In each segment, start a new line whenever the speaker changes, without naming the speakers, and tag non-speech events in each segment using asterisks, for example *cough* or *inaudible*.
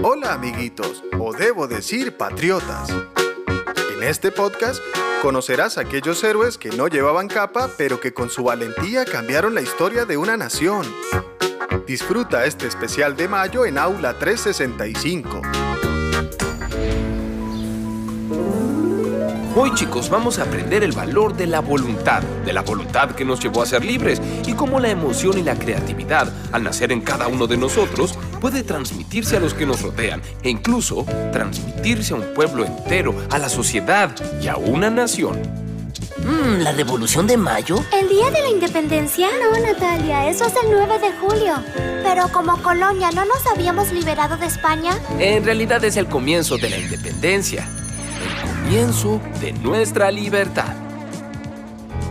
Hola amiguitos, o debo decir patriotas. En este podcast conocerás a aquellos héroes que no llevaban capa, pero que con su valentía cambiaron la historia de una nación. Disfruta este especial de mayo en Aula 365.
Hoy chicos vamos a aprender el valor de la voluntad, de la voluntad que nos llevó a ser libres y cómo la emoción y la creatividad, al nacer en cada uno de nosotros, puede transmitirse a los que nos rodean e incluso transmitirse a un pueblo entero, a la sociedad y a una nación.
Mmm, ¿la Revolución de Mayo?
¿El Día de la Independencia?
No, Natalia, eso es el 9 de julio.
Pero como colonia, ¿no nos habíamos liberado de España?
En realidad es el comienzo de la independencia comienzo de nuestra libertad.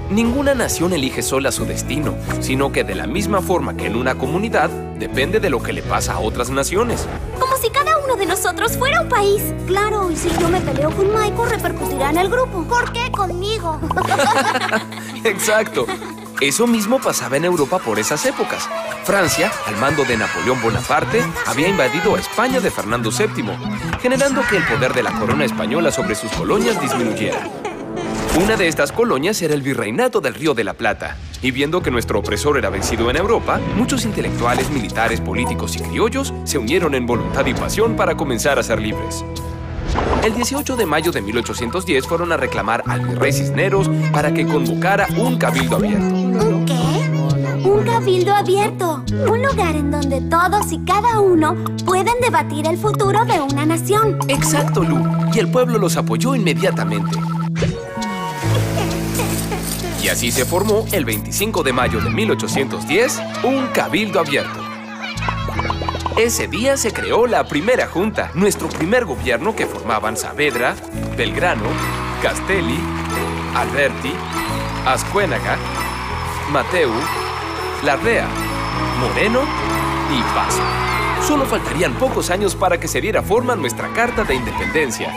Ninguna nación elige sola su destino, sino que de la misma forma que en una comunidad, depende de lo que le pasa a otras naciones.
Como si cada uno de nosotros fuera un país.
Claro, y si yo me peleo con Michael, repercutirá en el grupo.
¿Por qué conmigo? *laughs*
Exacto. Eso mismo pasaba en Europa por esas épocas. Francia, al mando de Napoleón Bonaparte, había invadido a España de Fernando VII, generando que el poder de la corona española sobre sus colonias disminuyera. Una de estas colonias era el Virreinato del Río de la Plata, y viendo que nuestro opresor era vencido en Europa, muchos intelectuales, militares, políticos y criollos se unieron en voluntad y pasión para comenzar a ser libres. El 18 de mayo de 1810 fueron a reclamar al virrey Cisneros para que convocara un cabildo abierto.
¿Un qué?
Un cabildo abierto. Un lugar en donde todos y cada uno pueden debatir el futuro de una nación.
Exacto, Lu. Y el pueblo los apoyó inmediatamente. Y así se formó el 25 de mayo de 1810 un cabildo abierto. Ese día se creó la primera junta, nuestro primer gobierno que formaban Saavedra, Belgrano, Castelli, Alberti, Ascuénaga, Mateu, Larrea, Moreno y Paz. Solo faltarían pocos años para que se diera forma nuestra Carta de Independencia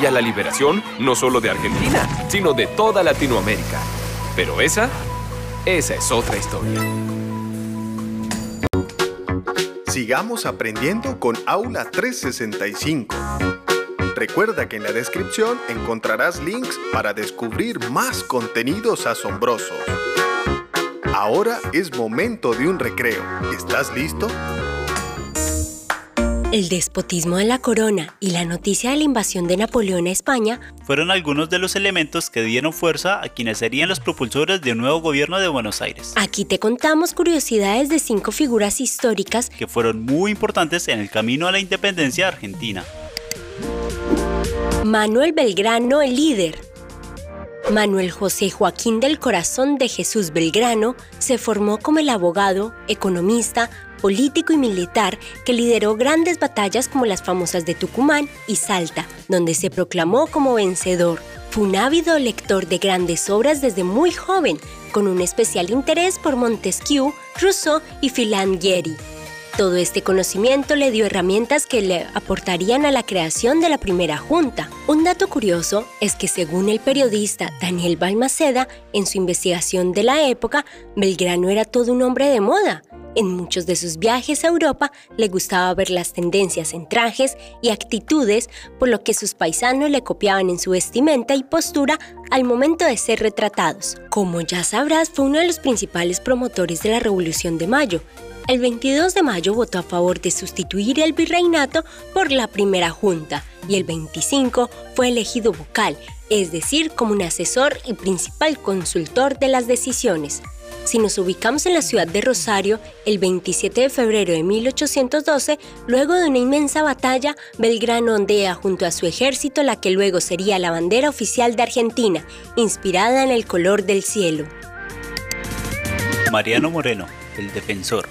y a la liberación no solo de Argentina, sino de toda Latinoamérica. Pero esa, esa es otra historia.
Sigamos aprendiendo con Aula 365. Recuerda que en la descripción encontrarás links para descubrir más contenidos asombrosos. Ahora es momento de un recreo. ¿Estás listo?
El despotismo de la corona y la noticia de la invasión de Napoleón a España
fueron algunos de los elementos que dieron fuerza a quienes serían los propulsores de un nuevo gobierno de Buenos Aires.
Aquí te contamos curiosidades de cinco figuras históricas
que fueron muy importantes en el camino a la independencia argentina.
Manuel Belgrano, el líder. Manuel José Joaquín del Corazón de Jesús Belgrano se formó como el abogado, economista, político y militar que lideró grandes batallas como las famosas de Tucumán y Salta, donde se proclamó como vencedor. Fue un ávido lector de grandes obras desde muy joven, con un especial interés por Montesquieu, Rousseau y Filangieri. Todo este conocimiento le dio herramientas que le aportarían a la creación de la primera junta. Un dato curioso es que según el periodista Daniel Balmaceda, en su investigación de la época, Belgrano era todo un hombre de moda. En muchos de sus viajes a Europa le gustaba ver las tendencias en trajes y actitudes, por lo que sus paisanos le copiaban en su vestimenta y postura al momento de ser retratados. Como ya sabrás, fue uno de los principales promotores de la Revolución de Mayo. El 22 de mayo votó a favor de sustituir el virreinato por la primera junta y el 25 fue elegido vocal, es decir, como un asesor y principal consultor de las decisiones. Si nos ubicamos en la ciudad de Rosario, el 27 de febrero de 1812, luego de una inmensa batalla, Belgrano ondea junto a su ejército la que luego sería la bandera oficial de Argentina, inspirada en el color del cielo.
Mariano Moreno, el defensor,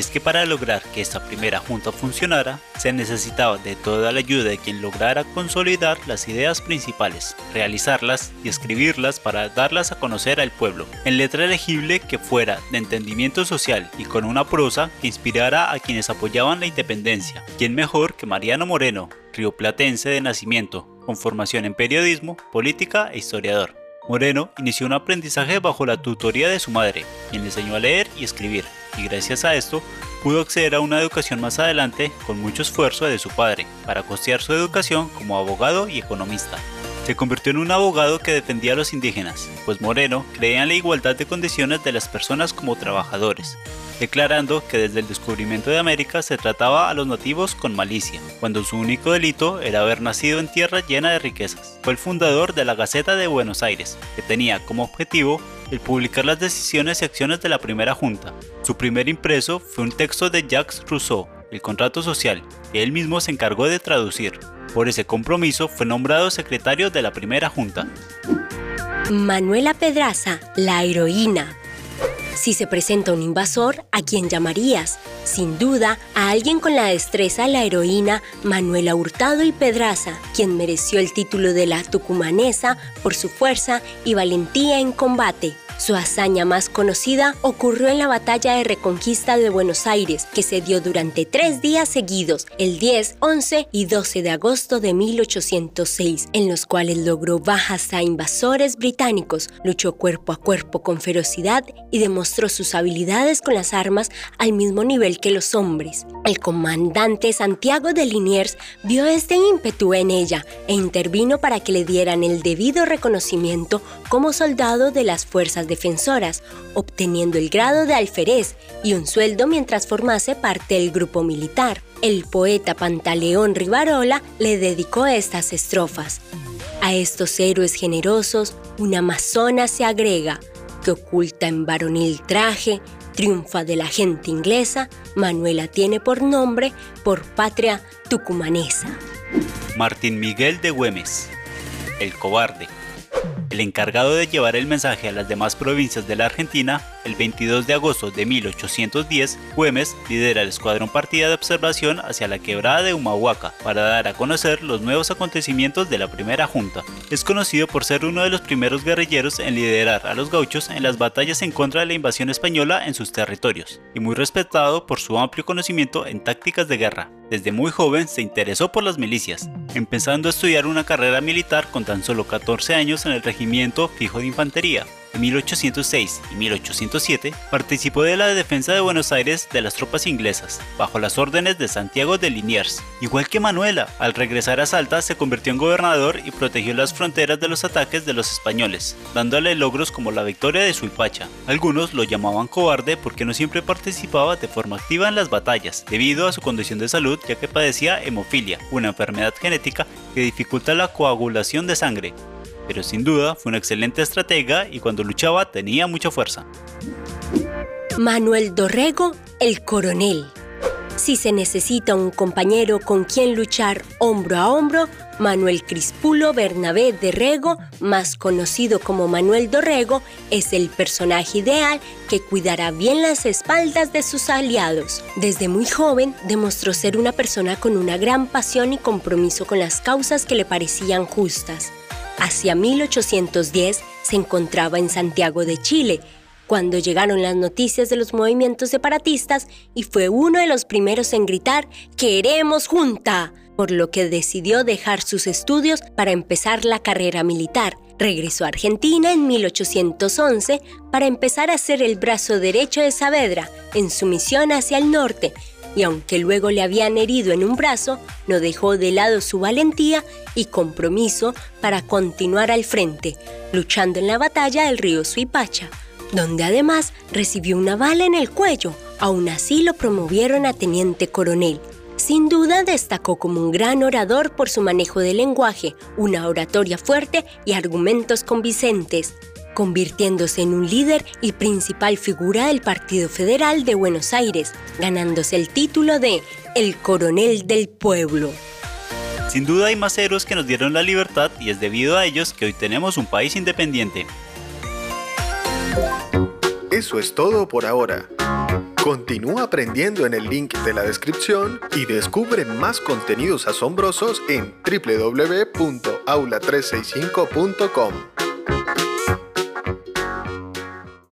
es que para lograr que esta primera junta funcionara, se necesitaba de toda la ayuda de quien lograra consolidar las ideas principales, realizarlas y escribirlas para darlas a conocer al pueblo, en letra legible que fuera de entendimiento social y con una prosa que inspirara a quienes apoyaban la independencia. ¿Quién mejor que Mariano Moreno, rioplatense de nacimiento, con formación en periodismo, política e historiador? Moreno inició un aprendizaje bajo la tutoría de su madre, quien le enseñó a leer y escribir, y gracias a esto pudo acceder a una educación más adelante con mucho esfuerzo de su padre para costear su educación como abogado y economista. Se convirtió en un abogado que defendía a los indígenas, pues Moreno creía en la igualdad de condiciones de las personas como trabajadores, declarando que desde el descubrimiento de América se trataba a los nativos con malicia, cuando su único delito era haber nacido en tierra llena de riquezas. Fue el fundador de la Gaceta de Buenos Aires, que tenía como objetivo el publicar las decisiones y acciones de la primera junta. Su primer impreso fue un texto de Jacques Rousseau, El contrato social, que él mismo se encargó de traducir. Por ese compromiso fue nombrado secretario de la primera junta.
Manuela Pedraza, la heroína, si se presenta un invasor, ¿a quién llamarías? Sin duda, a alguien con la destreza de la heroína Manuela Hurtado y Pedraza, quien mereció el título de la tucumanesa por su fuerza y valentía en combate. Su hazaña más conocida ocurrió en la batalla de reconquista de Buenos Aires, que se dio durante tres días seguidos, el 10, 11 y 12 de agosto de 1806, en los cuales logró bajas a invasores británicos, luchó cuerpo a cuerpo con ferocidad y demostró sus habilidades con las armas al mismo nivel que los hombres. El comandante Santiago de Liniers vio este ímpetu en ella e intervino para que le dieran el debido reconocimiento como soldado de las fuerzas defensoras, obteniendo el grado de alférez y un sueldo mientras formase parte del grupo militar. El poeta Pantaleón Rivarola le dedicó estas estrofas. A estos héroes generosos, una amazona se agrega, que oculta en varonil traje, triunfa de la gente inglesa, Manuela tiene por nombre, por patria tucumanesa.
Martín Miguel de Güemes, el cobarde. El encargado de llevar el mensaje a las demás provincias de la Argentina, el 22 de agosto de 1810, Güemes lidera el escuadrón partida de observación hacia la quebrada de Humahuaca para dar a conocer los nuevos acontecimientos de la primera junta. Es conocido por ser uno de los primeros guerrilleros en liderar a los gauchos en las batallas en contra de la invasión española en sus territorios, y muy respetado por su amplio conocimiento en tácticas de guerra. Desde muy joven se interesó por las milicias, empezando a estudiar una carrera militar con tan solo 14 años en el Regimiento Fijo de Infantería, en 1806 y 1807 participó de la defensa de Buenos Aires de las tropas inglesas, bajo las órdenes de Santiago de Liniers. Igual que Manuela, al regresar a Salta se convirtió en gobernador y protegió las fronteras de los ataques de los españoles, dándole logros como la victoria de Suipacha. Algunos lo llamaban cobarde porque no siempre participaba de forma activa en las batallas, debido a su condición de salud ya que padecía hemofilia, una enfermedad genética que dificulta la coagulación de sangre, pero sin duda fue una excelente estratega y cuando luchaba tenía mucha fuerza.
Manuel Dorrego, el coronel. Si se necesita un compañero con quien luchar hombro a hombro, Manuel Crispulo Bernabé de Rego, más conocido como Manuel Dorrego, es el personaje ideal que cuidará bien las espaldas de sus aliados. Desde muy joven demostró ser una persona con una gran pasión y compromiso con las causas que le parecían justas. Hacia 1810 se encontraba en Santiago de Chile, cuando llegaron las noticias de los movimientos separatistas y fue uno de los primeros en gritar ¡Queremos junta! por lo que decidió dejar sus estudios para empezar la carrera militar. Regresó a Argentina en 1811 para empezar a ser el brazo derecho de Saavedra en su misión hacia el norte, y aunque luego le habían herido en un brazo, no dejó de lado su valentía y compromiso para continuar al frente, luchando en la batalla del río Suipacha, donde además recibió una bala en el cuello. Aún así lo promovieron a teniente coronel. Sin duda destacó como un gran orador por su manejo del lenguaje, una oratoria fuerte y argumentos convincentes convirtiéndose en un líder y principal figura del Partido Federal de Buenos Aires, ganándose el título de El Coronel del Pueblo.
Sin duda hay más héroes que nos dieron la libertad y es debido a ellos que hoy tenemos un país independiente.
Eso es todo por ahora. Continúa aprendiendo en el link de la descripción y descubre más contenidos asombrosos en www.aula365.com.